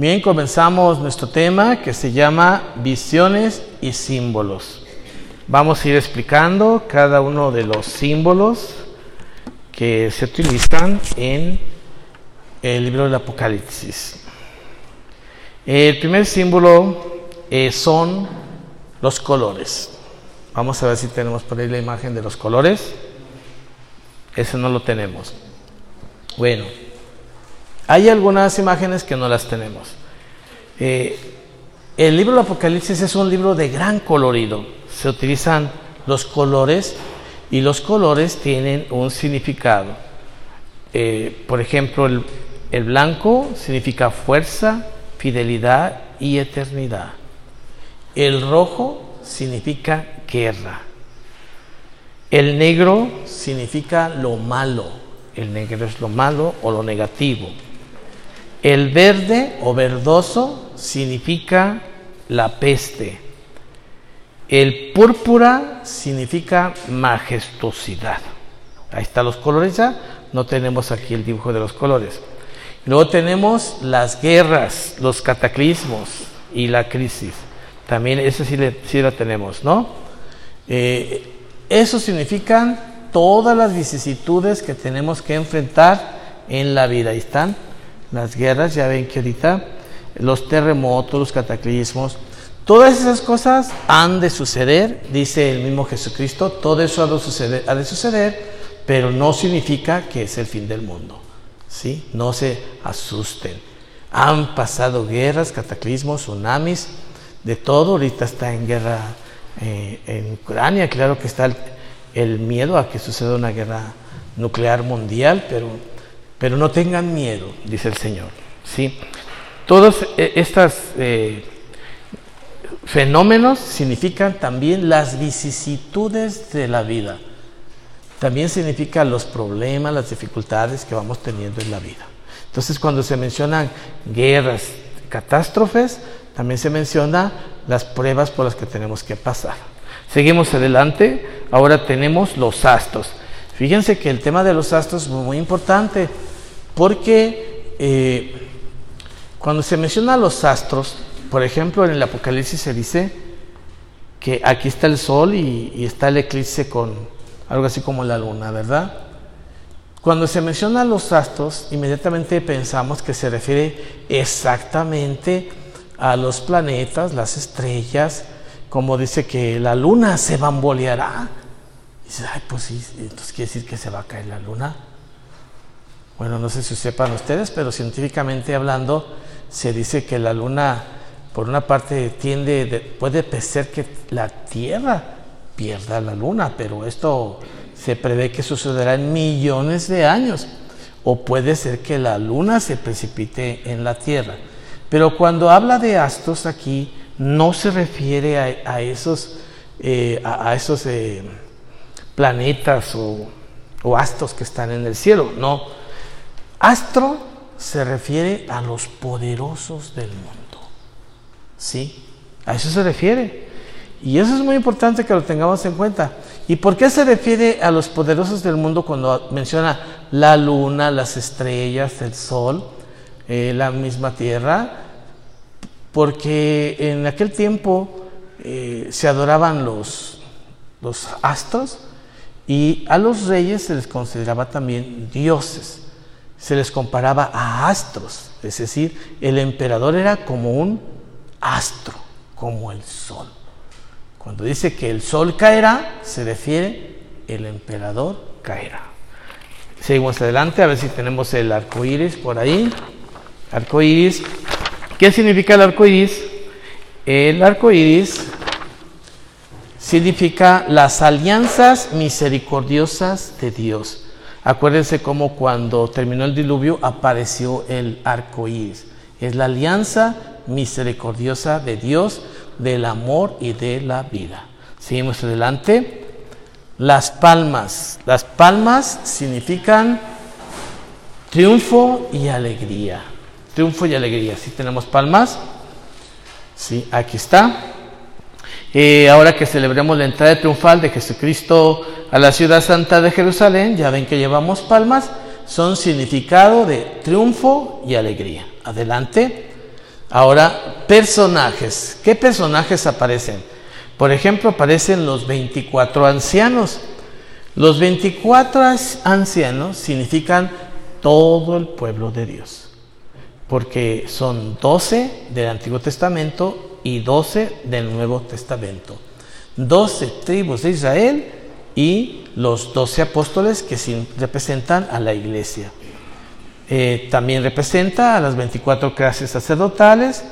Bien, comenzamos nuestro tema que se llama visiones y símbolos. Vamos a ir explicando cada uno de los símbolos que se utilizan en el libro del Apocalipsis. El primer símbolo eh, son los colores. Vamos a ver si tenemos por ahí la imagen de los colores. Ese no lo tenemos. Bueno, hay algunas imágenes que no las tenemos. Eh, el libro del Apocalipsis es un libro de gran colorido. Se utilizan los colores y los colores tienen un significado. Eh, por ejemplo, el, el blanco significa fuerza, fidelidad y eternidad. El rojo significa guerra. El negro significa lo malo. El negro es lo malo o lo negativo. El verde o verdoso significa la peste. El púrpura significa majestuosidad. Ahí están los colores ya. No tenemos aquí el dibujo de los colores. Luego tenemos las guerras, los cataclismos y la crisis. También eso sí, la tenemos, ¿no? Eh, eso significan todas las vicisitudes que tenemos que enfrentar en la vida. Ahí están las guerras, ya ven que ahorita los terremotos, los cataclismos, todas esas cosas han de suceder, dice el mismo Jesucristo, todo eso ha de suceder, ha de suceder pero no significa que es el fin del mundo. ¿sí? No se asusten. Han pasado guerras, cataclismos, tsunamis, de todo. Ahorita está en guerra eh, en Ucrania, claro que está el, miedo a que suceda una guerra nuclear mundial, pero pero no tengan miedo, dice el Señor. ¿sí? Todos eh, estos eh, fenómenos significan también las vicisitudes de la vida. También significa los problemas, las dificultades que vamos teniendo en la vida. Entonces, cuando se mencionan guerras, catástrofes, también se menciona las pruebas por las que tenemos que pasar. Seguimos adelante. Ahora tenemos los astros. Fíjense que el tema de los astros es muy importante. Porque eh, cuando se menciona los astros, por ejemplo, en el Apocalipsis se dice que aquí está el sol y, está el eclipse con algo así como la luna, ¿verdad? Cuando se menciona los astros, inmediatamente pensamos que se refiere exactamente a los planetas, las estrellas, como dice que la luna se bamboleará. dice, ay, pues sí, entonces quiere decir que se va a caer la luna. Bueno, no sé si sepan ustedes, pero científicamente hablando, se dice que la luna, por una parte, tiende, puede ser que la Tierra pierda la luna, pero esto se prevé que sucederá en millones de años. O puede ser que la luna se precipite en la Tierra. Pero cuando habla de astros aquí, no se refiere a, esos, eh, a, esos eh, planetas o, o astros que están en el cielo, no Astro se refiere a los poderosos del mundo. ¿Sí? A eso se refiere. Y eso es muy importante que lo tengamos en cuenta. ¿Y por qué se refiere a los poderosos del mundo cuando menciona la luna, las estrellas, el sol, eh, la misma tierra? Porque en aquel tiempo eh, se adoraban los, los astros y a los reyes se les consideraba también dioses se les comparaba a astros, es decir, el emperador era como un astro, como el sol. Cuando dice que el sol caerá, se refiere el emperador caerá. Seguimos adelante a ver si tenemos el arco iris por ahí. Arco iris. ¿Qué significa el arco iris? El arco iris significa las alianzas misericordiosas de Dios. Acuérdense cómo cuando terminó el diluvio apareció el arco iris. Es la alianza misericordiosa de Dios, del amor y de la vida. Seguimos adelante. Las palmas. Las palmas significan triunfo y alegría. Triunfo y alegría. Si tenemos palmas. Sí, aquí está. Eh, ahora que celebremos la entrada triunfal de Jesucristo a la ciudad santa de Jerusalén, ya ven que llevamos palmas, son significado de triunfo y alegría. Adelante. Ahora, personajes. ¿Qué personajes aparecen? Por ejemplo, aparecen los 24 ancianos. Los 24 ancianos significan todo el pueblo de Dios, porque son 12 del Antiguo Testamento y 12 del Nuevo Testamento. 12 tribus de Israel y los 12 apóstoles que representan a la iglesia. Eh, también representa a las 24 clases sacerdotales,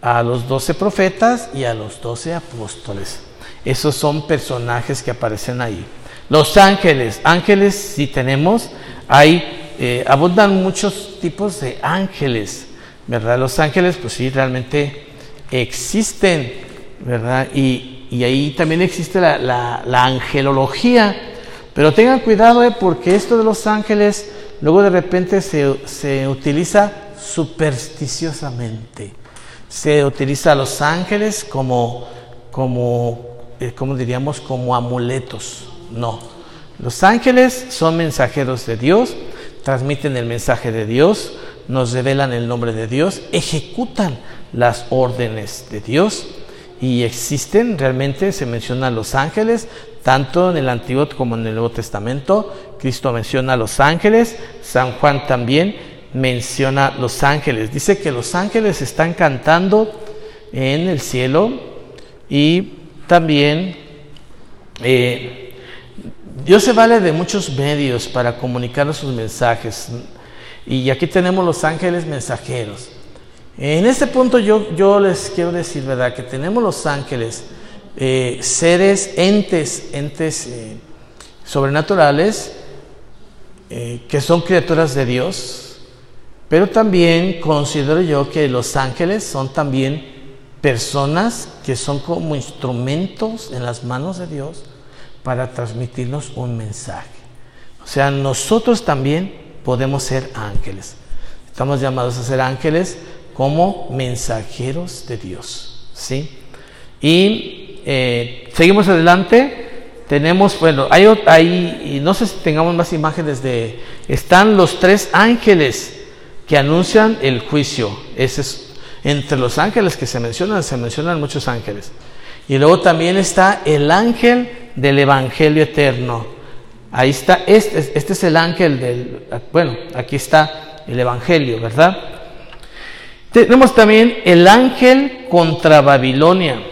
a los 12 profetas y a los 12 apóstoles. Esos son personajes que aparecen ahí. Los ángeles, ángeles si tenemos, hay, eh, abundan muchos tipos de ángeles, ¿verdad? Los ángeles pues sí, realmente existen, ¿verdad? Y, y ahí también existe la, la, angelología, pero tengan cuidado eh, porque esto de los ángeles luego de repente se, utiliza supersticiosamente. Se utiliza a los ángeles como, como, eh, como diríamos, como amuletos. No. Los ángeles son mensajeros de Dios, transmiten el mensaje de Dios, nos revelan el nombre de Dios, ejecutan las órdenes de Dios y existen realmente, se mencionan los ángeles, tanto en el Antiguo como en el Nuevo Testamento. Cristo menciona a los ángeles, San Juan también menciona los ángeles. Dice que los ángeles están cantando en el cielo y también eh, Dios se vale de muchos medios para comunicar sus mensajes. Y aquí tenemos los ángeles mensajeros. En este punto yo, yo les quiero decir, ¿verdad? Que tenemos los ángeles eh, seres, entes, entes eh, sobrenaturales, eh, que son criaturas de Dios, pero también considero yo que los ángeles son también personas que son como instrumentos en las manos de Dios para transmitirnos un mensaje. O sea, nosotros también podemos ser ángeles. Estamos llamados a ser ángeles como mensajeros de Dios. ¿sí? Y eh, seguimos adelante. Tenemos, bueno, hay, hay, no sé si tengamos más imágenes de, están los tres ángeles que anuncian el juicio. Ese es, entre los ángeles que se mencionan, se mencionan muchos ángeles. Y luego también está el ángel del Evangelio eterno. Ahí está, este, este es el ángel del, bueno, aquí está el Evangelio, ¿verdad? Tenemos también el ángel contra Babilonia.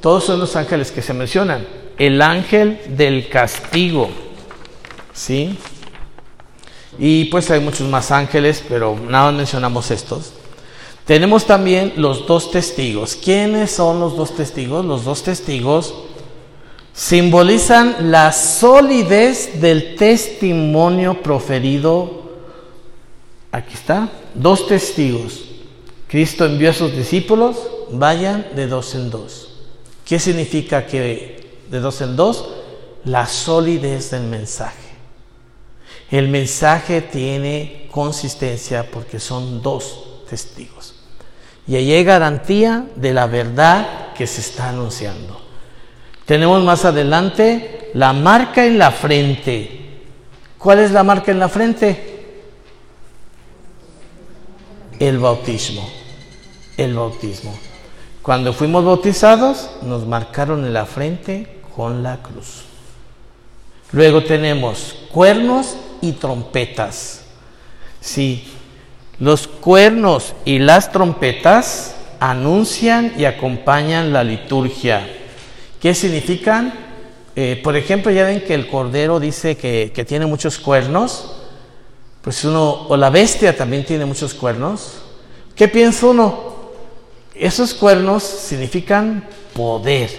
Todos son los ángeles que se mencionan. El ángel del castigo. ¿Sí? Y pues hay muchos más ángeles, pero nada más mencionamos estos. Tenemos también los dos testigos. ¿Quiénes son los dos testigos? Los dos testigos simbolizan la solidez del testimonio proferido. Aquí está, dos testigos. Cristo envió a sus discípulos, vayan de dos en dos. ¿Qué significa que de dos en dos? La solidez del mensaje. El mensaje tiene consistencia porque son dos testigos. Y ahí hay garantía de la verdad que se está anunciando. Tenemos más adelante la marca en la frente. ¿Cuál es la marca en la frente? El bautismo. El bautismo. Cuando fuimos bautizados, nos marcaron en la frente con la cruz. Luego tenemos cuernos y trompetas. Sí, los cuernos y las trompetas anuncian y acompañan la liturgia. ¿Qué significan? Eh, por ejemplo, ya ven que el cordero dice que, que tiene muchos cuernos. Pues uno, o la bestia también tiene muchos cuernos. ¿Qué piensa uno? Esos cuernos significan poder.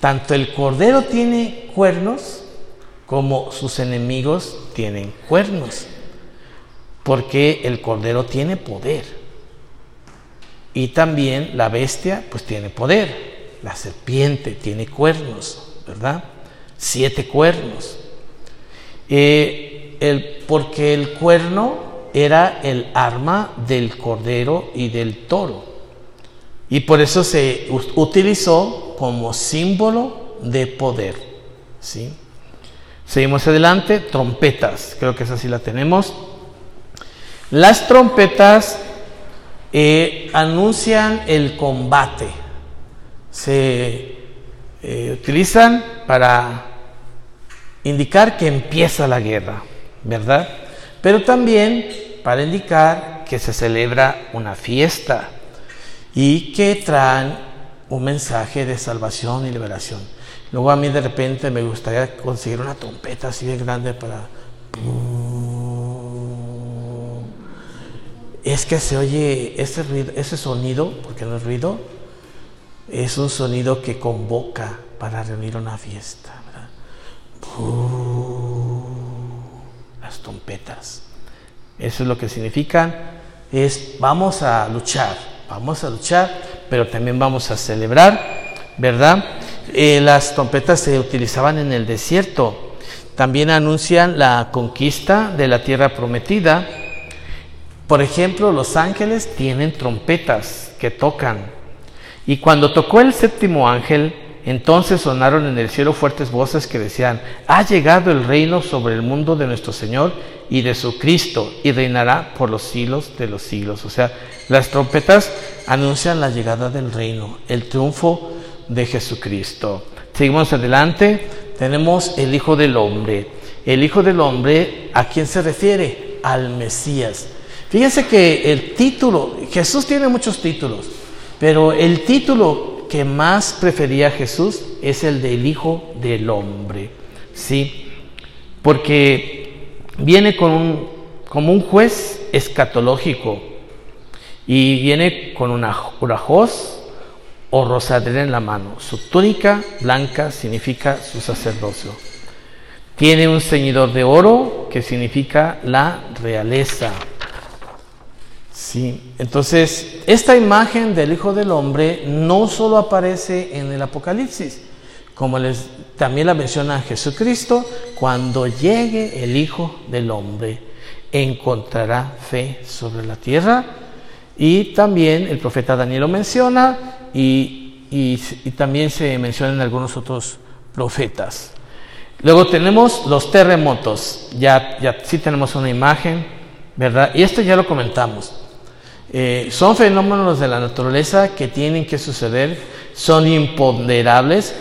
Tanto el cordero tiene cuernos como sus enemigos tienen cuernos. Porque el cordero tiene poder. Y también la bestia pues tiene poder. La serpiente tiene cuernos, ¿verdad? Siete cuernos. Eh, porque el cuerno era el arma del cordero y del toro. Y por eso se utilizó como símbolo de poder. ¿sí? Seguimos adelante, trompetas, creo que esa sí la tenemos. Las trompetas eh, anuncian el combate. Se eh, utilizan para indicar que empieza la guerra, ¿verdad? Pero también para indicar que se celebra una fiesta y que traen un mensaje de salvación y liberación. Luego a mí de repente me gustaría conseguir una trompeta así de grande para... Es que se oye ese, ruido, ese sonido, porque no es ruido, es un sonido que convoca para reunir una fiesta. Las trompetas. Eso es lo que significan. Es vamos a luchar, vamos a luchar, pero también vamos a celebrar, ¿verdad? Eh, las trompetas se utilizaban en el desierto. También anuncian la conquista de la tierra prometida. Por ejemplo, los ángeles tienen trompetas que tocan. Y cuando tocó el séptimo ángel, entonces sonaron en el cielo fuertes voces que decían, ha llegado el reino sobre el mundo de nuestro Señor y de su Cristo, y reinará por los siglos de los siglos. O sea, las trompetas anuncian la llegada del reino, el triunfo de Jesucristo. Seguimos adelante, tenemos el Hijo del Hombre. El Hijo del Hombre, ¿a quién se refiere? Al Mesías. Fíjense que el título, Jesús tiene muchos títulos, pero el título que más prefería Jesús es el del Hijo del Hombre. ¿Sí? Porque viene con un, como un juez escatológico y viene con una, una o rosadera en la mano. Su túnica blanca significa su sacerdocio. Tiene un ceñidor de oro que significa la realeza. Sí, entonces esta imagen del Hijo del Hombre no solo aparece en el Apocalipsis, como les también la menciona Jesucristo, cuando llegue el Hijo del Hombre encontrará fe sobre la tierra y también el profeta Daniel lo menciona y, también se mencionan algunos otros profetas. Luego tenemos los terremotos, ya, ya sí tenemos una imagen, ¿verdad? Y esto ya lo comentamos. Eh, son fenómenos de la naturaleza que tienen que suceder, son imponderables.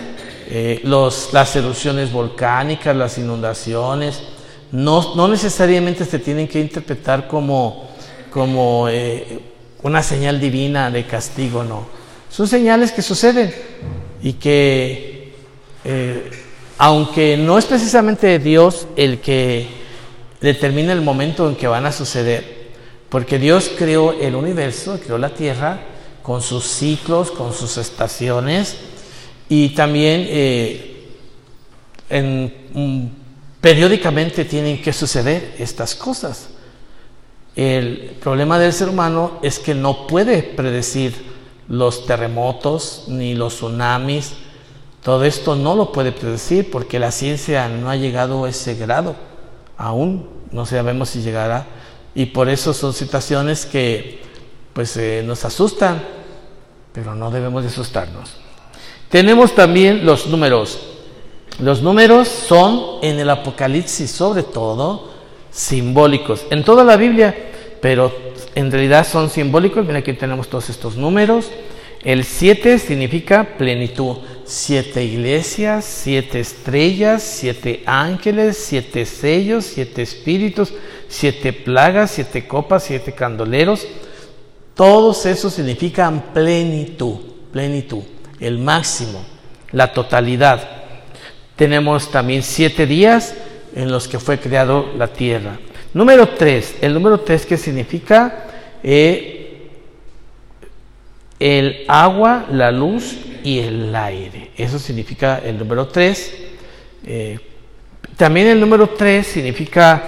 Eh, los, las erupciones volcánicas, las inundaciones, no, no, necesariamente se tienen que interpretar como, como eh, una señal divina de castigo, no. Son señales que suceden y que, eh, aunque no es precisamente Dios el que determina el momento en que van a suceder, porque Dios creó el universo, creó la tierra con sus ciclos, con sus estaciones y también eh, mm, periódicamente tienen que suceder estas cosas. El problema del ser humano es que no puede predecir los terremotos ni los tsunamis. Todo esto no lo puede predecir porque la ciencia no ha llegado a ese grado. Aún no sabemos si llegará. Y por eso son situaciones que pues eh, nos asustan, pero no debemos de asustarnos. Tenemos también los números. Los números son en el Apocalipsis sobre todo simbólicos. En toda la Biblia pero en realidad son simbólicos. Mira, aquí tenemos todos estos números. El 7 significa plenitud. Siete iglesias, siete estrellas, siete ángeles, siete sellos, siete espíritus, siete plagas, siete copas, siete candoleros. Todos esos significan plenitud, plenitud, el máximo, la totalidad. Tenemos también siete días en los que fue creado la tierra. Número 3, el número 3 que significa eh, el agua, la luz y el aire. Eso significa el número 3. Eh, también el número 3 significa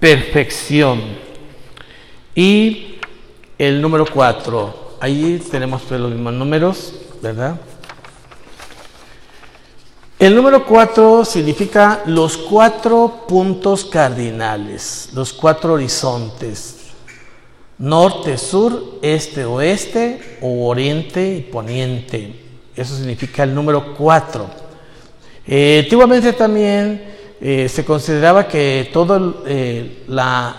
perfección. Y el número 4, ahí tenemos pues, los mismos números, El número cuatro significa los cuatro puntos cardinales, los cuatro horizontes, norte, sur, este, oeste, o oriente y poniente. Eso significa el número cuatro. Eh, antiguamente también eh, se consideraba que todo eh, la,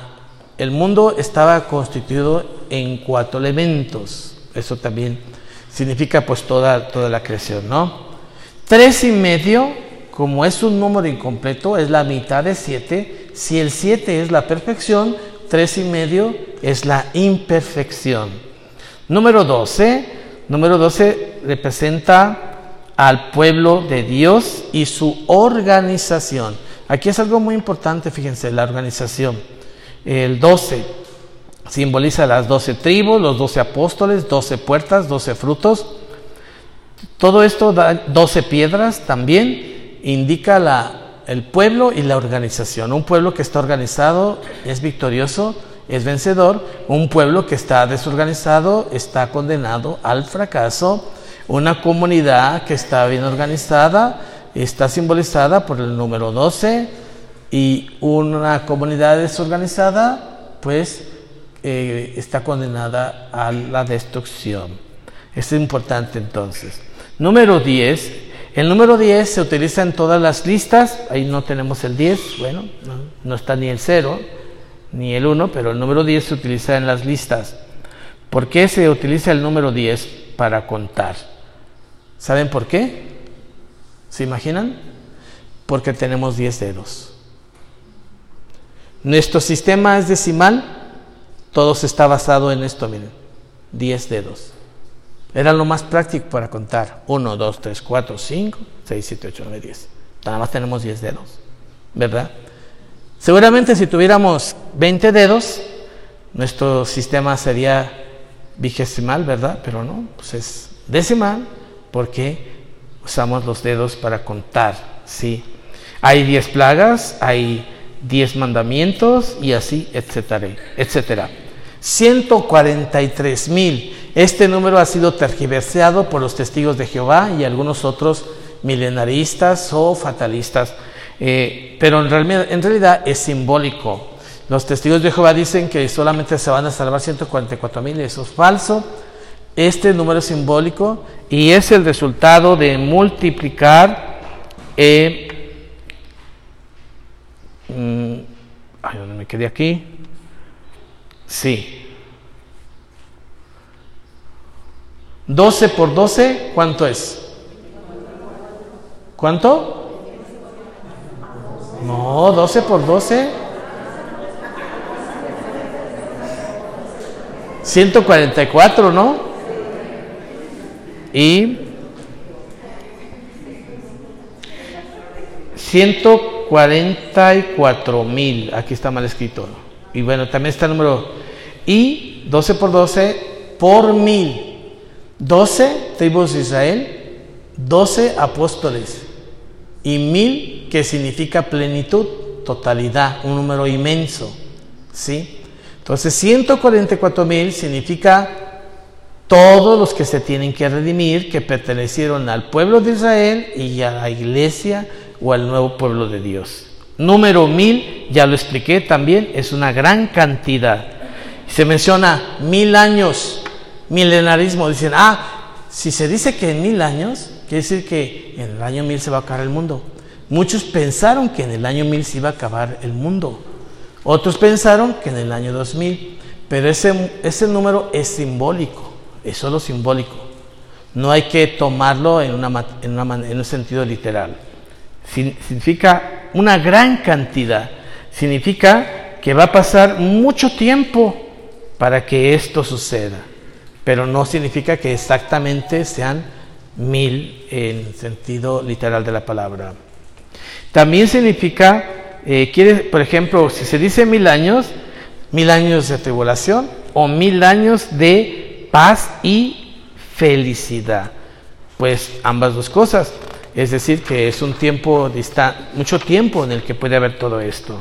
el mundo estaba constituido en cuatro elementos. Eso también significa pues toda, toda la creación, ¿no? Tres y medio, como es un número incompleto, es la mitad de siete. Si el siete es la perfección, tres y medio es la imperfección. Número 12, número 12 representa al pueblo de Dios y su organización. Aquí es algo muy importante, fíjense, la organización. El 12 simboliza las 12 tribus, los 12 apóstoles, 12 puertas, 12 frutos. Todo esto 12 piedras también, indica la, el pueblo y la organización. Un pueblo que está organizado es victorioso, es vencedor. Un pueblo que está desorganizado está condenado al fracaso. Una comunidad que está bien organizada está simbolizada por el número 12 y una comunidad desorganizada pues eh, está condenada a la destrucción. Es importante entonces. Número 10. El número 10 se utiliza en todas las listas. Ahí no tenemos el 10. Bueno, no, está ni el 0 ni el 1, pero el número 10 se utiliza en las listas. ¿Por qué se utiliza el número 10 para contar? ¿Saben por qué? ¿Se imaginan? Porque tenemos 10 dedos. Nuestro sistema es decimal, todo está basado en esto, miren, 10 dedos. Era lo más práctico para contar. 1, 2, 3, 4, 5, 6, 7, 8, 9, 10. Nada más tenemos 10 dedos, ¿verdad? Seguramente si tuviéramos 20 dedos, nuestro sistema sería vigesimal, ¿verdad? Pero no, pues es decimal porque usamos los dedos para contar, ¿sí? Hay 10 plagas, hay 10 mandamientos y así, etcétera, etcétera. 143 mil. Este número ha sido tergiversado por los testigos de Jehová y algunos otros milenaristas o fatalistas, eh, pero en realidad, es simbólico. Los testigos de Jehová dicen que solamente se van a salvar 144 mil, eso es falso. Este número es simbólico y es el resultado de multiplicar. Eh, mm, ay, ¿dónde me quedé aquí? Sí. 12 por 12, ¿cuánto es? ¿Cuánto? No, 12 por 12. 144, ¿no? y 144 mil, aquí está mal escrito. Y bueno, también está el número y 12 por 12 por mil. 12 tribus de Israel, 12 apóstoles y mil que significa plenitud, totalidad, un número inmenso. ¿Sí? Entonces 144 mil significa todos los que se tienen que redimir, que pertenecieron al pueblo de Israel y a la iglesia o al nuevo pueblo de Dios. Número mil, ya lo expliqué también, es una gran cantidad. Se menciona mil años, milenarismo. Dicen, ah, si se dice que en mil años, quiere decir que en el año mil se va a acabar el mundo. Muchos pensaron que en el año mil se iba a acabar el mundo. Otros pensaron que en el año dos mil. Pero ese, ese número es simbólico es solo simbólico. No hay que tomarlo en, una, en, un sentido literal. Significa una gran cantidad. Significa que va a pasar mucho tiempo para que esto suceda. Pero no significa que exactamente sean mil en sentido literal de la palabra. También significa, eh, quiere, por ejemplo, si se dice mil años, mil años de tribulación o mil años de paz y felicidad. Pues ambas dos cosas. Es decir, que es un tiempo, mucho tiempo en el que puede haber todo esto.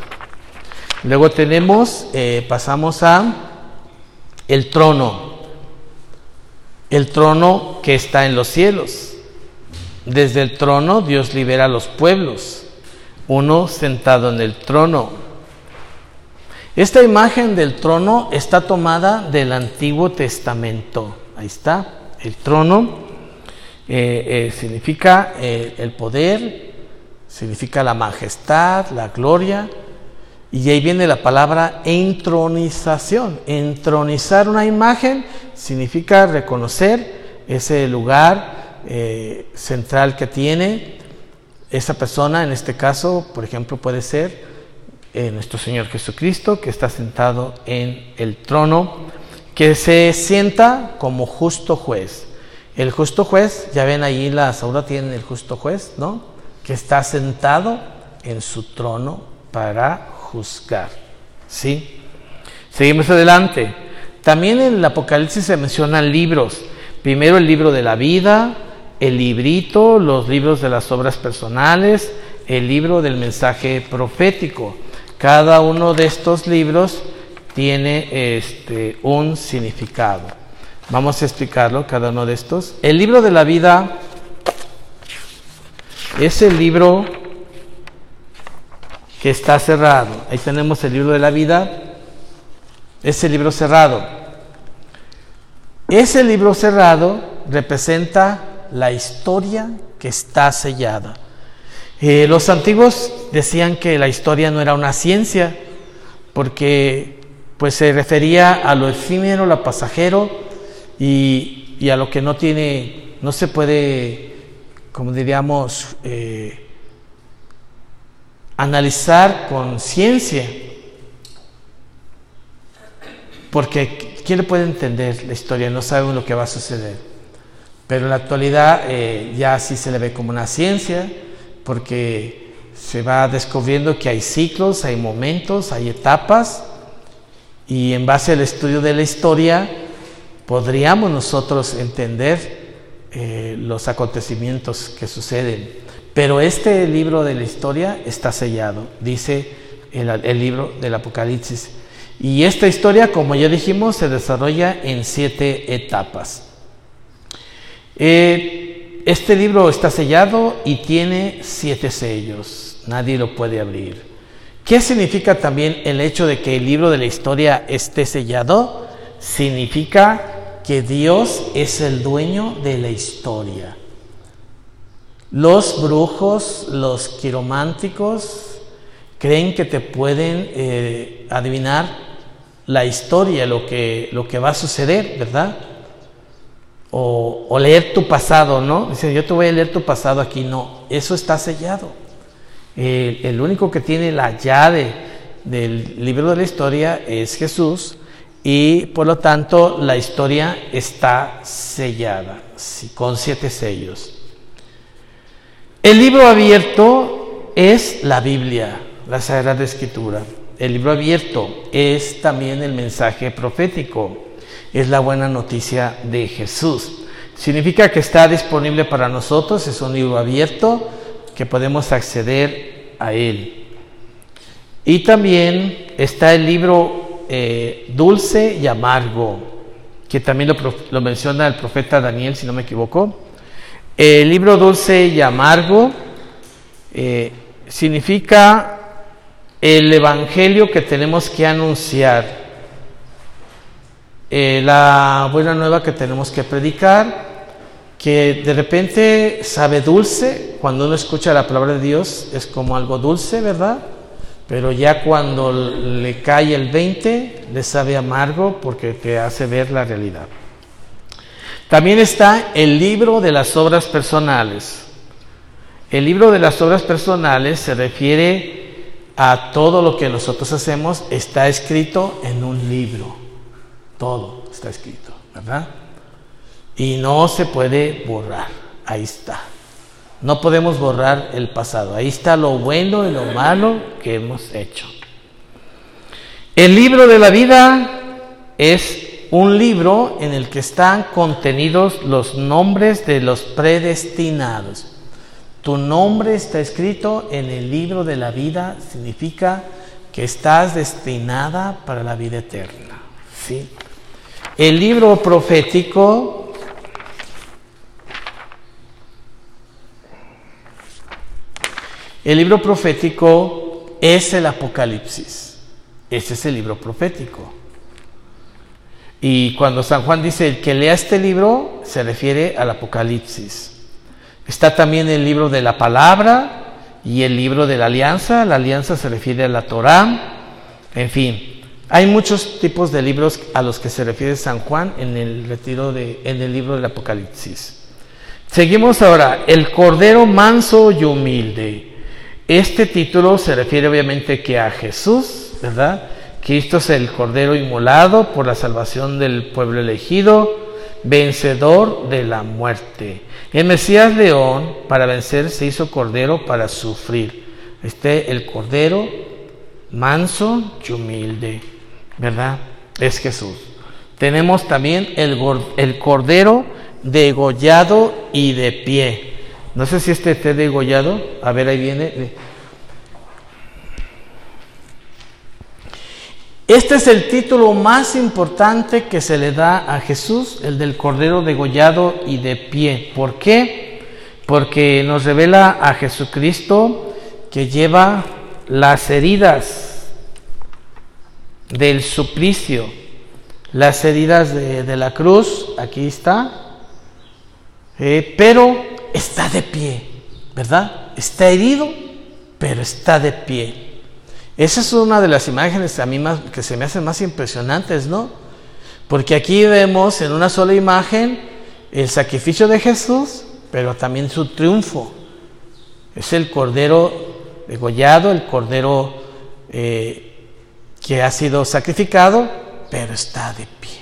Luego tenemos, eh, pasamos a el trono. El trono que está en los cielos. Desde el trono Dios libera a los pueblos. Uno sentado en el trono esta imagen del trono está tomada del Antiguo Testamento. Ahí está, el trono eh, eh, significa eh, el poder, significa la majestad, la gloria. Y ahí viene la palabra entronización. Entronizar una imagen significa reconocer ese lugar eh, central que tiene esa persona. En este caso, por ejemplo, puede ser eh, nuestro Señor Jesucristo, que está sentado en el trono, que se sienta como justo juez. El justo juez, ya ven ahí la saúda tiene el justo juez, ¿no? Que está sentado en su trono para juzgar. ¿Sí? Seguimos adelante. También en el Apocalipsis se mencionan libros. Primero el libro de la vida, el librito, los libros de las obras personales, el libro del mensaje profético. Cada uno de estos libros tiene este, un significado. Vamos a explicarlo, cada uno de estos. El libro de la vida es el libro que está cerrado. Ahí tenemos el libro de la vida, ese libro cerrado. Ese libro cerrado representa la historia que está sellada. Eh, los antiguos decían que la historia no era una ciencia, porque pues se refería a lo efímero, lo pasajero y, a lo que no tiene, no se puede, como diríamos, eh, analizar con ciencia, porque ¿quién le puede entender la historia? No sabe lo que va a suceder. Pero en la actualidad eh, ya sí se le ve como una ciencia, porque se va descubriendo que hay ciclos, hay momentos, hay etapas, y en base al estudio de la historia podríamos nosotros entender eh, los acontecimientos que suceden. Pero este libro de la historia está sellado, dice el, libro del Apocalipsis. Y esta historia, como ya dijimos, se desarrolla en siete etapas. Eh, este libro está sellado y tiene siete sellos. Nadie lo puede abrir. ¿Qué significa también el hecho de que el libro de la historia esté sellado? Significa que Dios es el dueño de la historia. Los brujos, los quirománticos, creen que te pueden eh, adivinar la historia, lo que, lo que va a suceder, ¿verdad? O, leer tu pasado, ¿no? Dice, yo te voy a leer tu pasado aquí, no, eso está sellado. el único que tiene la llave del libro de la historia es Jesús y por lo tanto la historia está sellada con siete sellos. El libro abierto es la Biblia, la Sagrada Escritura. El libro abierto es también el mensaje profético, es la buena noticia de Jesús. Significa que está disponible para nosotros, es un libro abierto que podemos acceder a él. Y también está el libro eh, dulce y amargo, que también lo, lo menciona el profeta Daniel, si no me equivoco. El libro dulce y amargo eh, significa el evangelio que tenemos que anunciar, eh, la buena nueva que tenemos que predicar, que de repente sabe dulce, cuando uno escucha la palabra de Dios es como algo dulce, ¿verdad? Pero ya cuando le cae el 20, le sabe amargo porque te hace ver la realidad. También está el libro de las obras personales. El libro de las obras personales se refiere a todo lo que nosotros hacemos, está escrito en un libro. Todo está escrito, ¿verdad? Y no se puede borrar. Ahí está. No podemos borrar el pasado. Ahí está lo bueno y lo malo que hemos hecho. El libro de la vida es un libro en el que están contenidos los nombres de los predestinados. Tu nombre está escrito en el libro de la vida, significa que estás destinada para la vida eterna. ¿sí? El libro profético El libro profético es el Apocalipsis. Ese es el libro profético. Y cuando San Juan dice el que lea este libro, se refiere al Apocalipsis. Está también el libro de la palabra y el libro de la alianza. La alianza se refiere a la Torá. En fin, hay muchos tipos de libros a los que se refiere San Juan en el retiro de, en el libro del Apocalipsis. Seguimos ahora, el Cordero manso y humilde. Este título se refiere obviamente que a Jesús, ¿verdad? Cristo es el Cordero inmolado por la salvación del pueblo elegido, vencedor de la muerte. El Mesías León, para vencer, se hizo Cordero para sufrir. Este, el Cordero manso y humilde, ¿verdad? Es Jesús. Tenemos también el, el Cordero degollado y de pie. No sé si este esté degollado. A ver, ahí viene. Este es el título más importante que se le da a Jesús, el del Cordero degollado y de pie. ¿Por qué? Porque nos revela a Jesucristo que lleva las heridas del suplicio, las heridas de, la cruz, aquí está, eh, pero está de pie, ¿verdad? Está herido, pero está de pie. Esa es una de las imágenes a mí que se me hacen más impresionantes, ¿no? Porque aquí vemos en una sola imagen el sacrificio de Jesús, pero también su triunfo. Es el cordero degollado, el cordero eh, que ha sido sacrificado, pero está de pie.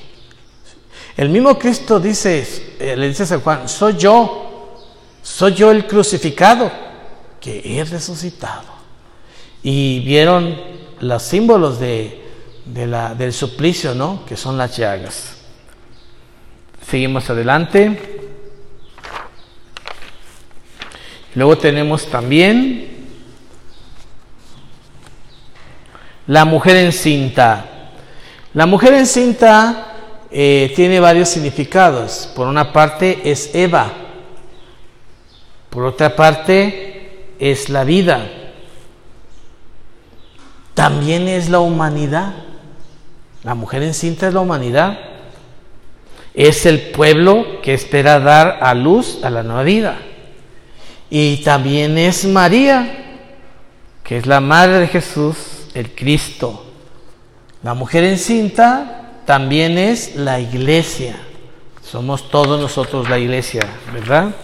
El mismo Cristo dice, eh, le dice a San Juan, soy yo, soy yo el crucificado, que he resucitado y vieron los símbolos de, del suplicio, ¿no? Que son las llagas. Seguimos adelante. Luego tenemos también la mujer encinta. La mujer encinta eh, tiene varios significados. Por una parte es Eva. Por otra parte es la vida también es la humanidad. La mujer encinta es la humanidad. Es el pueblo que espera dar a luz a la nueva vida. Y también es María, que es la madre de Jesús, el Cristo. La mujer encinta también es la iglesia. Somos todos nosotros la iglesia, ¿verdad?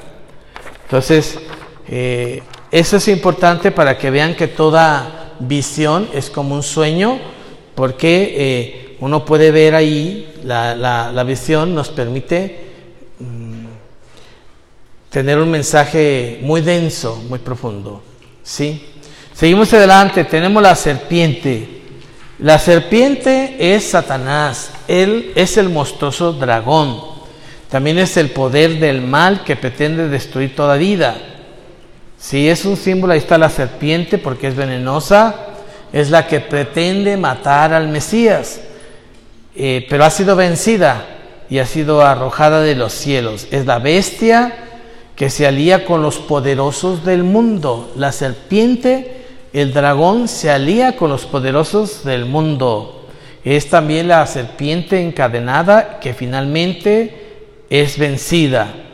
Entonces, eh, eso es importante para que vean que toda visión es como un sueño porque eh, uno puede ver ahí, la, visión nos permite mm, tener un mensaje muy denso, muy profundo. ¿sí? Seguimos adelante, tenemos la serpiente. La serpiente es Satanás, él es el monstruoso dragón. También es el poder del mal que pretende destruir toda vida. Si es un símbolo, ahí está la serpiente porque es venenosa, es la que pretende matar al Mesías, eh, pero ha sido vencida y ha sido arrojada de los cielos. Es la bestia que se alía con los poderosos del mundo. La serpiente, el dragón, se alía con los poderosos del mundo. Es también la serpiente encadenada que finalmente es vencida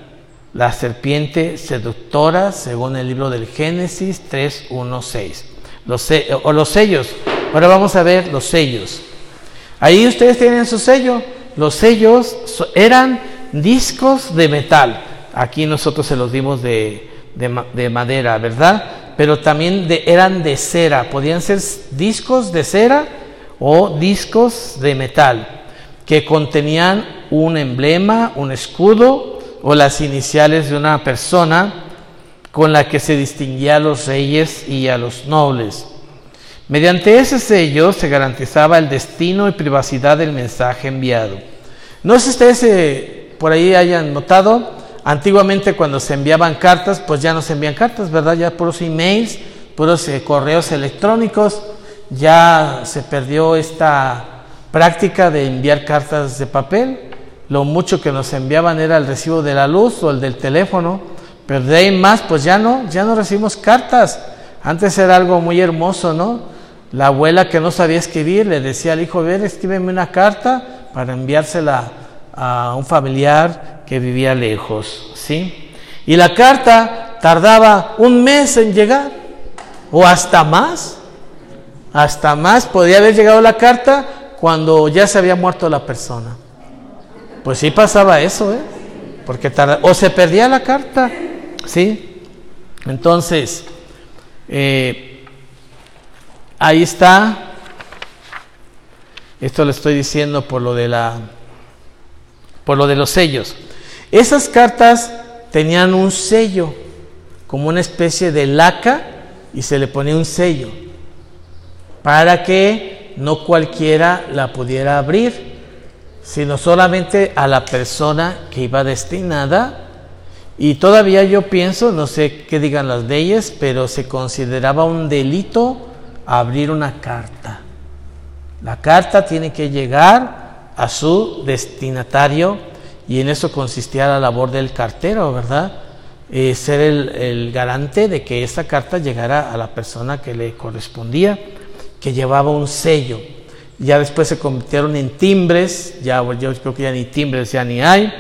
la serpiente seductora, según el libro del Génesis 3, 1, 6. Los, o los sellos. Ahora vamos a ver los sellos. Ahí ustedes tienen su sello. Los sellos eran discos de metal. Aquí nosotros se los dimos de, de, madera, ¿verdad? Pero también eran de cera. Podían ser discos de cera o discos de metal que contenían un emblema, un escudo o las iniciales de una persona con la que se distinguía a los reyes y a los nobles. Mediante ese sello se garantizaba el destino y privacidad del mensaje enviado. No sé si ustedes eh, por ahí hayan notado, antiguamente cuando se enviaban cartas, pues ya no se envían cartas, ¿verdad? Ya puros emails, puros eh, correos electrónicos, ya se perdió esta práctica de enviar cartas de papel lo mucho que nos enviaban era el recibo de la luz o el del teléfono, pero de ahí más, pues ya no, ya no recibimos cartas. Antes era algo muy hermoso, ¿no? La abuela que no sabía escribir le decía al hijo, ver, escríbeme una carta para enviársela a un familiar que vivía lejos, ¿sí? Y la carta tardaba un mes en llegar, o hasta más, hasta más podía haber llegado la carta cuando ya se había muerto la persona. Pues sí pasaba eso, ¿eh? Porque o se perdía la carta, ¿sí? Entonces, eh, ahí está. Esto lo estoy diciendo por lo de la, por lo de los sellos. Esas cartas tenían un sello, como una especie de laca, y se le ponía un sello, para que no cualquiera la pudiera abrir, sino solamente a la persona que iba destinada. Y todavía yo pienso, no sé qué digan las leyes, pero se consideraba un delito abrir una carta. La carta tiene que llegar a su destinatario y en eso consistía la labor del cartero, ¿verdad? Eh, ser el, garante de que esa carta llegara a la persona que le correspondía, que llevaba un sello. Ya después se convirtieron en timbres, ya yo creo que ya ni timbres ya ni hay,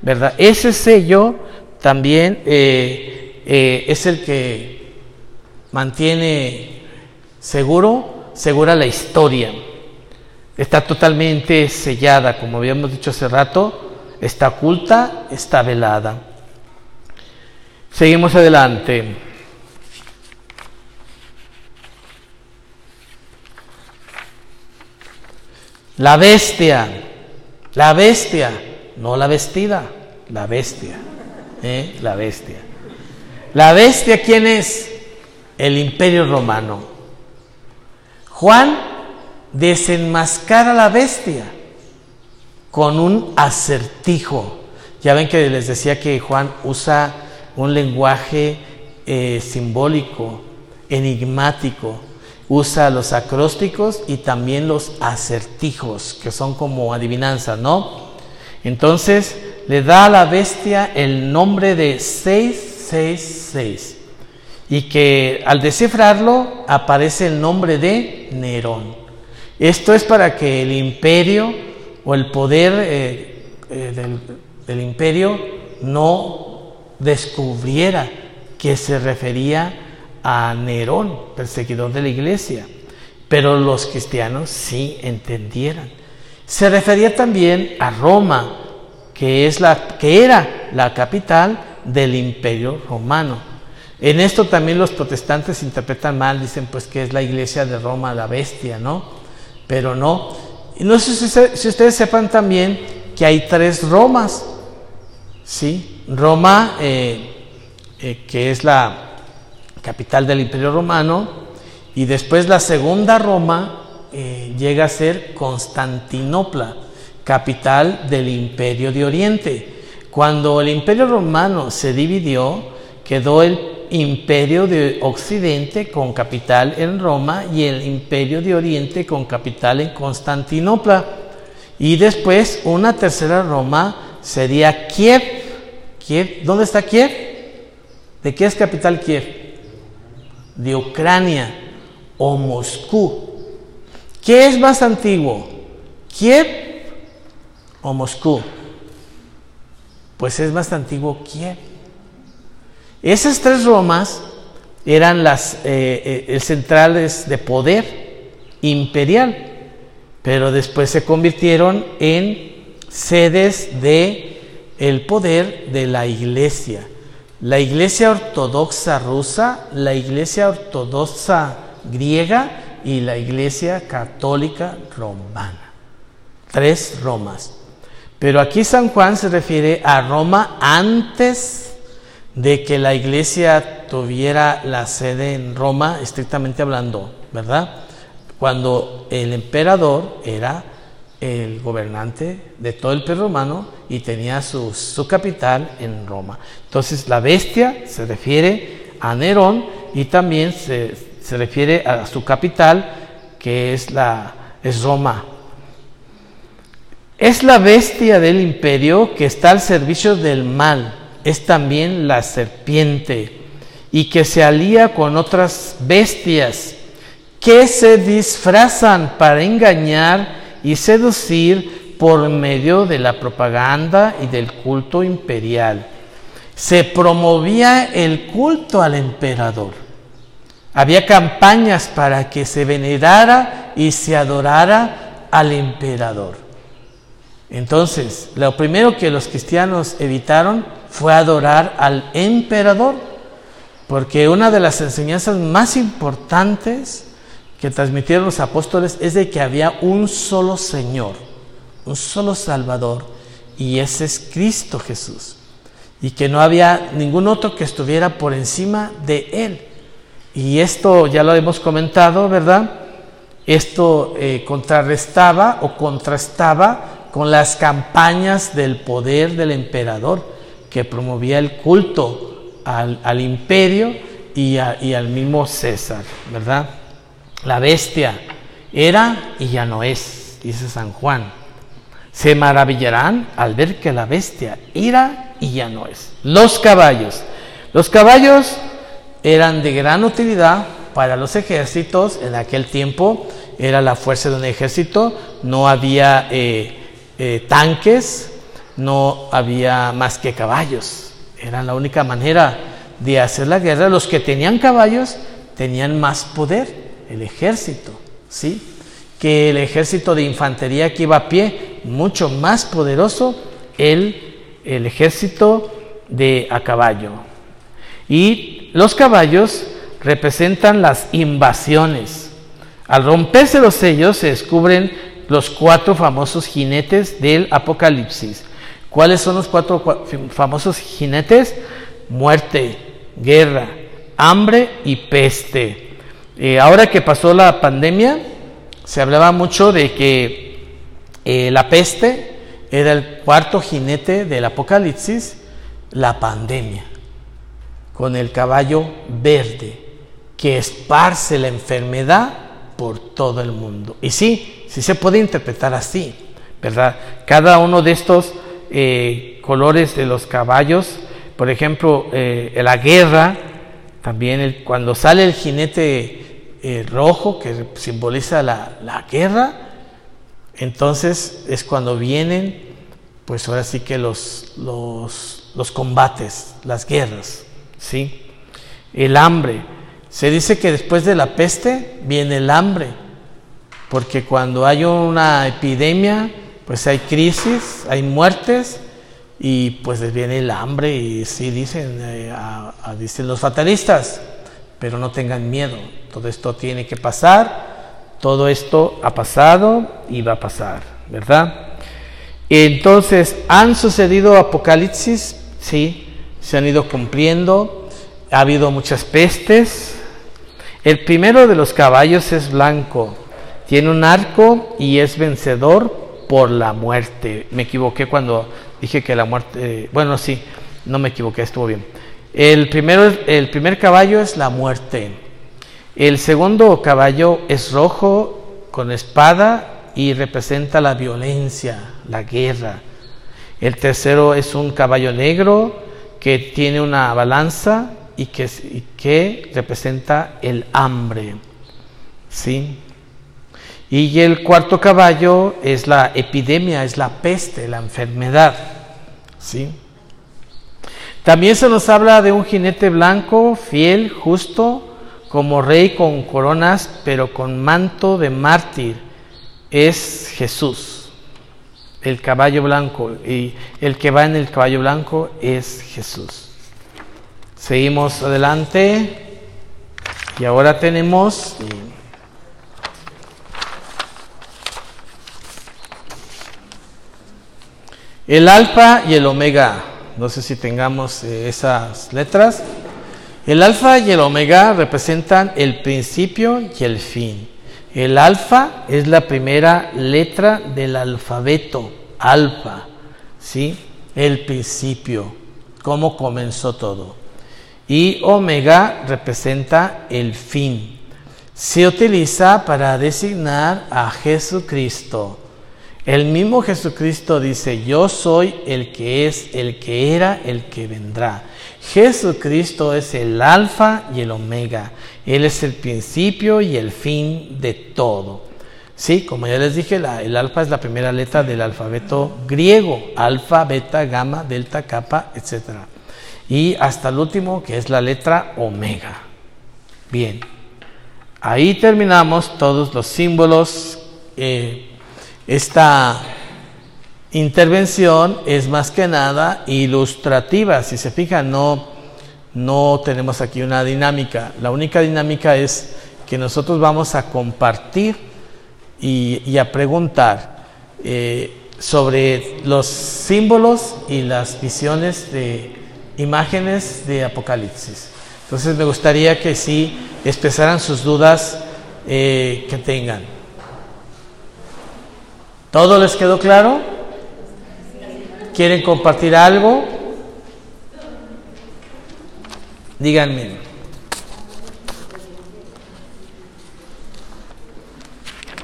¿verdad? Ese sello también eh, eh, es el que mantiene seguro, segura la historia. Está totalmente sellada, como habíamos dicho hace rato, está oculta, está velada. Seguimos adelante. La bestia, la bestia, no la vestida, la bestia, ¿eh? la bestia. La bestia, ¿quién es? El imperio romano. Juan desenmascara la bestia con un acertijo. Ya ven que les decía que Juan usa un lenguaje eh, simbólico, enigmático, usa los acrósticos y también los acertijos, que son como adivinanzas, ¿no? Entonces le da a la bestia el nombre de 666 y que al descifrarlo aparece el nombre de Nerón. Esto es para que el imperio o el poder eh, eh, del, imperio no descubriera que se refería a Nerón, perseguidor de la iglesia, pero los cristianos sí entendieran. Se refería también a Roma, que, es la, que era la capital del imperio romano. En esto también los protestantes interpretan mal, dicen pues que es la iglesia de Roma la bestia, ¿no? Pero no, y no sé si, ustedes sepan también que hay tres Romas. ¿sí? Roma, eh, eh, que es la capital del Imperio Romano, y después la segunda Roma eh, llega a ser Constantinopla, capital del Imperio de Oriente. Cuando el Imperio Romano se dividió, quedó el imperio de Occidente con capital en Roma y el imperio de Oriente con capital en Constantinopla. Y después una tercera Roma sería Kiev. Kiev ¿Dónde está Kiev? ¿De qué es capital Kiev? De Ucrania o Moscú. ¿Qué es más antiguo? ¿Kiev o Moscú? Pues es más antiguo Kiev. Esas tres Romas eran las eh, eh, centrales de poder imperial, pero después se convirtieron en sedes de el poder de la iglesia. La iglesia ortodoxa rusa, la iglesia ortodoxa griega y la iglesia católica romana. Tres Romas. Pero aquí San Juan se refiere a Roma antes de que la iglesia tuviera la sede en Roma, estrictamente hablando, ¿verdad? Cuando el emperador era el gobernante de todo el Perú romano y tenía su, capital en Roma. Entonces la bestia se refiere a Nerón y también se, se refiere a su capital que es, la, es Roma. Es la bestia del imperio que está al servicio del mal es también la serpiente y que se alía con otras bestias que se disfrazan para engañar y seducir por medio de la propaganda y del culto imperial. Se promovía el culto al emperador. Había campañas para que se venerara y se adorara al emperador. Entonces, lo primero que los cristianos evitaron fue adorar al emperador, porque una de las enseñanzas más importantes que transmitieron los apóstoles es de que había un solo Señor, un solo Salvador, y ese es Cristo Jesús, y que no había ningún otro que estuviera por encima de Él. Y esto ya lo hemos comentado, ¿verdad? Esto eh, contrarrestaba o contrastaba con las campañas del poder del emperador, que promovía el culto al, imperio y, y al mismo César, ¿verdad? La bestia era y ya no es, dice San Juan. Se maravillarán al ver que la bestia era y ya no es. Los caballos. Los caballos eran de gran utilidad para los ejércitos. En aquel tiempo era la fuerza de un ejército. No había eh, eh, tanques, no había más que caballos. Era la única manera de hacer la guerra. Los que tenían caballos tenían más poder el ejército, ¿sí? Que el ejército de infantería que iba a pie, mucho más poderoso el, el ejército de a caballo. Y los caballos representan las invasiones. Al romperse los sellos se descubren los cuatro famosos jinetes del Apocalipsis. ¿Cuáles son los cuatro famosos jinetes? Muerte, guerra, hambre y peste. Eh, ahora que pasó la pandemia, se hablaba mucho de que eh, la peste era el cuarto jinete del Apocalipsis, la pandemia, con el caballo verde que esparce la enfermedad por todo el mundo. Y sí, sí se puede interpretar así, ¿verdad? Cada uno de estos eh, colores de los caballos, por ejemplo, la guerra, también cuando sale el jinete eh, rojo que simboliza la, guerra, entonces es cuando vienen, pues ahora sí que los, los, los combates, las guerras, ¿sí? El hambre. Se dice que después de la peste viene el hambre, porque cuando hay una epidemia, pues hay crisis, hay muertes, y pues viene el hambre, y sí dicen, eh, dicen los fatalistas, pero no tengan miedo, todo esto tiene que pasar, todo esto ha pasado y va a pasar, ¿verdad? Entonces, han sucedido apocalipsis, sí, se han ido cumpliendo, ha habido muchas pestes. El primero de los caballos es blanco, tiene un arco y es vencedor por la muerte. Me equivoqué cuando dije que la muerte, bueno, sí, no me equivoqué, estuvo bien. El, primero, el primer caballo es la muerte. El segundo caballo es rojo con espada y representa la violencia, la guerra. El tercero es un caballo negro que tiene una balanza y que, que representa el hambre. ¿Sí? Y el cuarto caballo es la epidemia, es la peste, la enfermedad. ¿Sí? También se nos habla de un jinete blanco, fiel, justo, como rey con coronas, pero con manto de mártir. Es Jesús, el caballo blanco, y el que va en el caballo blanco es Jesús. Seguimos adelante y ahora tenemos... El alfa y el omega. No sé si tengamos eh, esas letras. El alfa y el omega representan el principio y el fin. El alfa es la primera letra del alfabeto, alfa, ¿sí? El principio, cómo comenzó todo. Y omega representa el fin. Se utiliza para designar a Jesucristo el mismo Jesucristo dice, yo soy el que es, el que era, el que vendrá. Jesucristo es el alfa y el omega. Él es el principio y el fin de todo. Sí, como ya les dije, el alfa es la primera letra del alfabeto griego. Alfa, beta, gamma, delta, kappa, etc. Y hasta el último, que es la letra omega. Bien, Ahí terminamos todos los símbolos. Eh, esta intervención es más que nada ilustrativa. Si se fijan, no, no tenemos aquí una dinámica. La única dinámica es que nosotros vamos a compartir y, a preguntar eh, sobre los símbolos y las visiones de imágenes de Apocalipsis. Entonces me gustaría que sí expresaran sus dudas eh, que tengan. ¿Todo les quedó claro? ¿Quieren compartir algo? Díganme.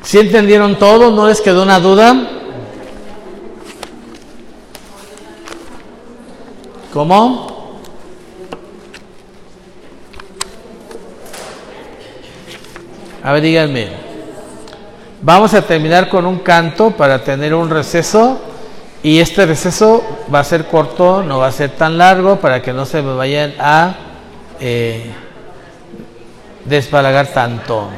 ¿Sí entendieron todo? ¿No les quedó una duda? ¿Cómo? A ver, díganme. Vamos a terminar con un canto para tener un receso. Y este receso va a ser corto, no va a ser tan largo para que no se me vayan a eh, despalagar tanto.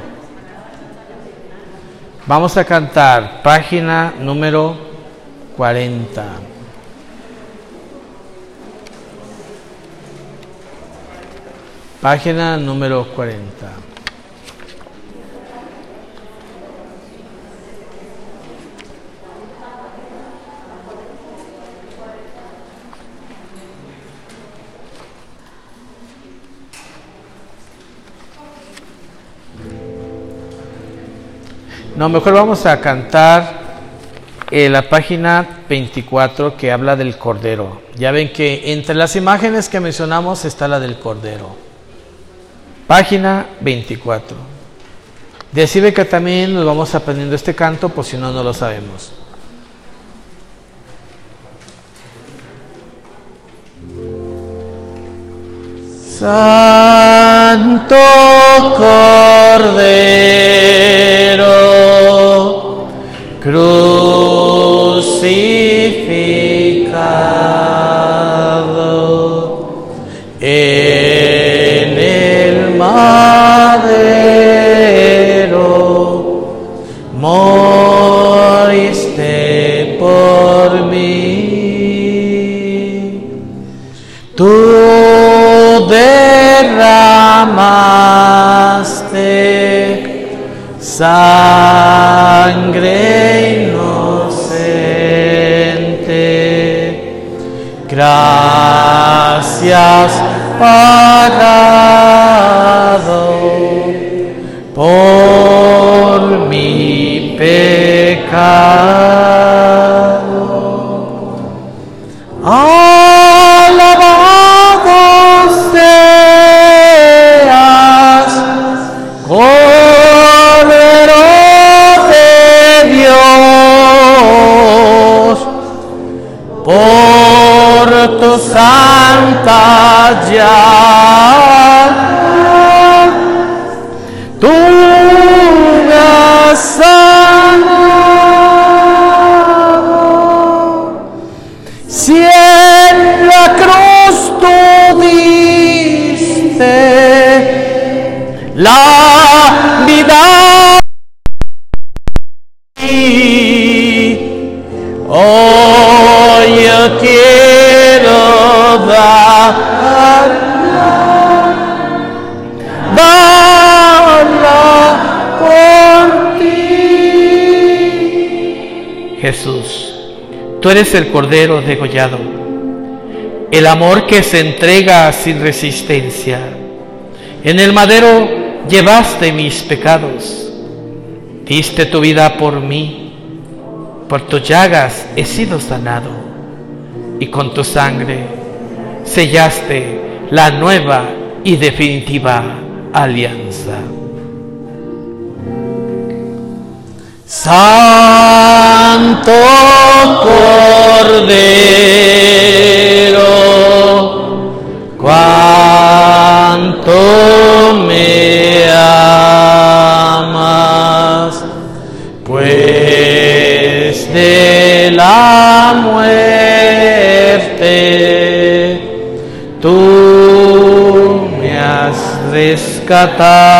Vamos a cantar página número 40. Página número 40. No, mejor vamos a cantar eh, la página 24 que habla del Cordero. Ya ven que entre las imágenes que mencionamos está la del Cordero. Página 24. Decide que también nos vamos aprendiendo este canto, por si no, no lo sabemos. Santo Cordero, eres el Cordero degollado, el amor que se entrega sin resistencia. En el madero llevaste mis pecados, diste tu vida por mí, por tus llagas he sido sanado y con tu sangre sellaste la nueva y definitiva alianza. Santo Cordero, cuánto me amas, pues de la muerte tú me has rescatado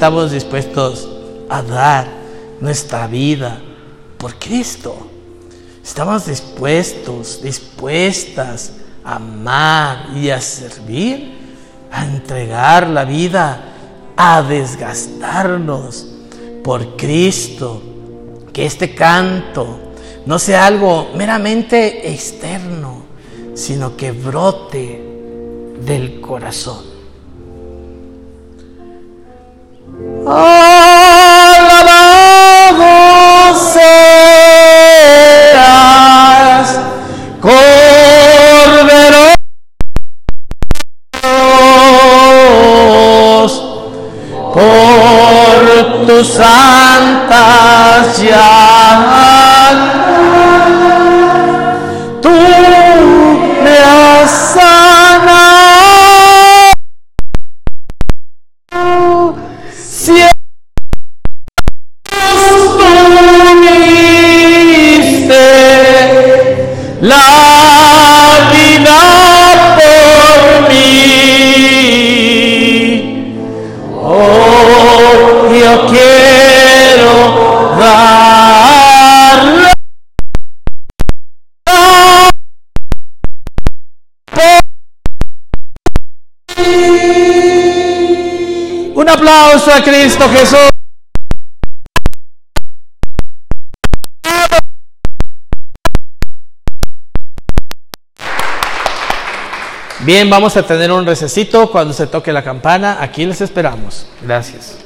estamos dispuestos a dar nuestra vida por Cristo. Estamos dispuestos, dispuestas a amar y a servir, a entregar la vida, a desgastarnos por Cristo. Que este canto no sea algo meramente externo, sino que brote del corazón. Oh! A Cristo Jesús. Bien, vamos a tener un recesito cuando se toque la campana. Aquí les esperamos. Gracias.